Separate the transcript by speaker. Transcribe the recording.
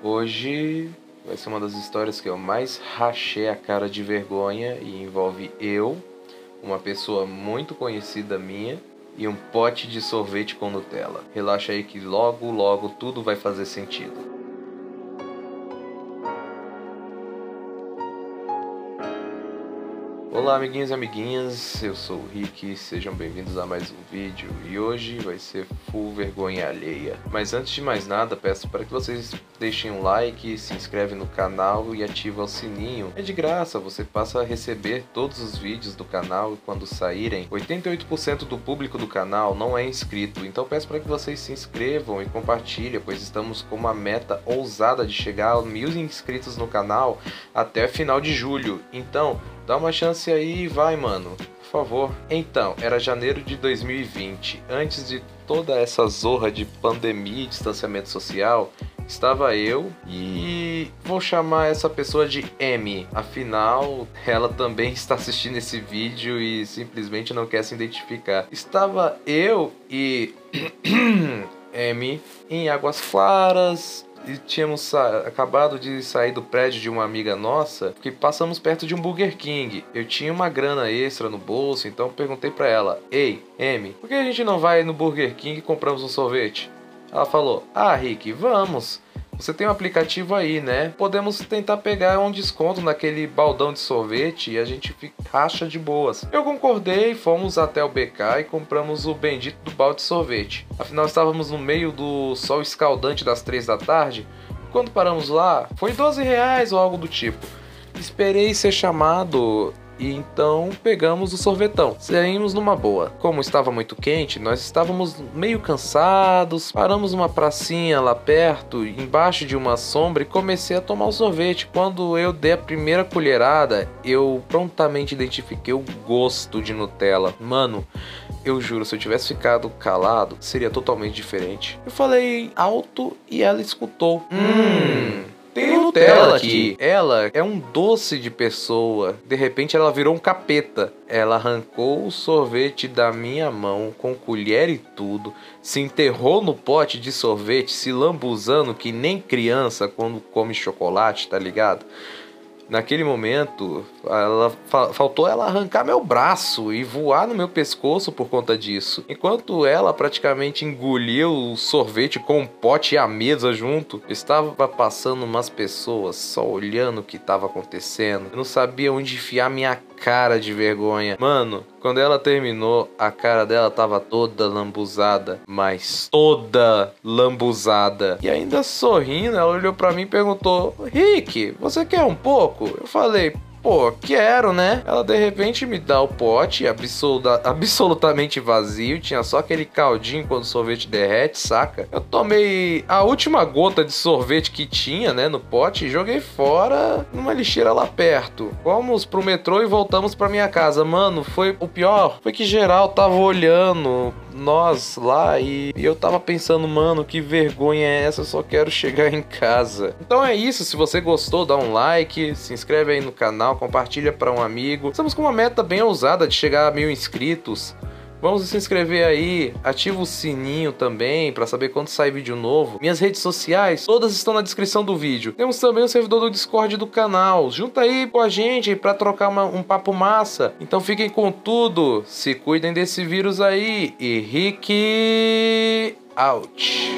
Speaker 1: Hoje vai ser uma das histórias que eu mais rachei a cara de vergonha e envolve eu, uma pessoa muito conhecida minha e um pote de sorvete com Nutella. Relaxa aí que logo, logo tudo vai fazer sentido. Olá amiguinhos e amiguinhas, eu sou o Rick, sejam bem-vindos a mais um vídeo e hoje vai ser full vergonha alheia. Mas antes de mais nada, peço para que vocês deixem um like, se inscrevem no canal e ativem o sininho. É de graça, você passa a receber todos os vídeos do canal quando saírem. 88% do público do canal não é inscrito, então peço para que vocês se inscrevam e compartilhem, pois estamos com uma meta ousada de chegar a mil inscritos no canal até final de julho. Então, Dá uma chance aí e vai, mano. Por favor. Então, era janeiro de 2020. Antes de toda essa zorra de pandemia e distanciamento social, estava eu e vou chamar essa pessoa de M. Afinal, ela também está assistindo esse vídeo e simplesmente não quer se identificar. Estava eu e M em Águas Claras, e tínhamos acabado de sair do prédio de uma amiga nossa, que passamos perto de um Burger King. Eu tinha uma grana extra no bolso, então perguntei para ela: "Ei, M, por que a gente não vai no Burger King e compramos um sorvete?" Ela falou: "Ah, Rick, vamos." Você tem um aplicativo aí, né? Podemos tentar pegar um desconto naquele baldão de sorvete e a gente racha de boas. Eu concordei, fomos até o BK e compramos o bendito do balde de sorvete. Afinal, estávamos no meio do sol escaldante das três da tarde. Quando paramos lá, foi 12 reais ou algo do tipo. Esperei ser chamado e então pegamos o sorvetão. Saímos numa boa. Como estava muito quente, nós estávamos meio cansados. Paramos numa pracinha lá perto, embaixo de uma sombra, e comecei a tomar o sorvete. Quando eu dei a primeira colherada, eu prontamente identifiquei o gosto de Nutella. Mano, eu juro, se eu tivesse ficado calado, seria totalmente diferente. Eu falei alto e ela escutou. Hum. Tem Nutella aqui. Ela é um doce de pessoa. De repente ela virou um capeta. Ela arrancou o sorvete da minha mão com colher e tudo, se enterrou no pote de sorvete, se lambuzando que nem criança quando come chocolate, tá ligado? Naquele momento, ela faltou ela arrancar meu braço e voar no meu pescoço por conta disso. Enquanto ela praticamente engoliu o sorvete com o pote e a mesa junto, estava passando umas pessoas só olhando o que estava acontecendo. Eu não sabia onde enfiar minha cara de vergonha. Mano, quando ela terminou, a cara dela tava toda lambuzada, mas toda lambuzada. E ainda sorrindo, ela olhou para mim e perguntou: "Rick, você quer um pouco?" Eu falei: Pô, quero, né? Ela de repente me dá o pote absoluta, absolutamente vazio, tinha só aquele caldinho quando o sorvete derrete, saca? Eu tomei a última gota de sorvete que tinha, né, no pote e joguei fora numa lixeira lá perto. Fomos pro metrô e voltamos pra minha casa. Mano, foi o pior, foi que geral tava olhando nós lá e, eu tava pensando, mano, que vergonha é essa? Eu só quero chegar em casa. Então é isso, se você gostou, dá um like, se inscreve aí no canal, compartilha para um amigo. Estamos com uma meta bem ousada de chegar a mil inscritos. Vamos se inscrever aí, ativa o sininho também para saber quando sai vídeo novo. Minhas redes sociais, todas estão na descrição do vídeo. Temos também o servidor do Discord do canal. Junta aí com a gente para trocar uma, um papo massa. Então fiquem com tudo, se cuidem desse vírus aí e Rick out.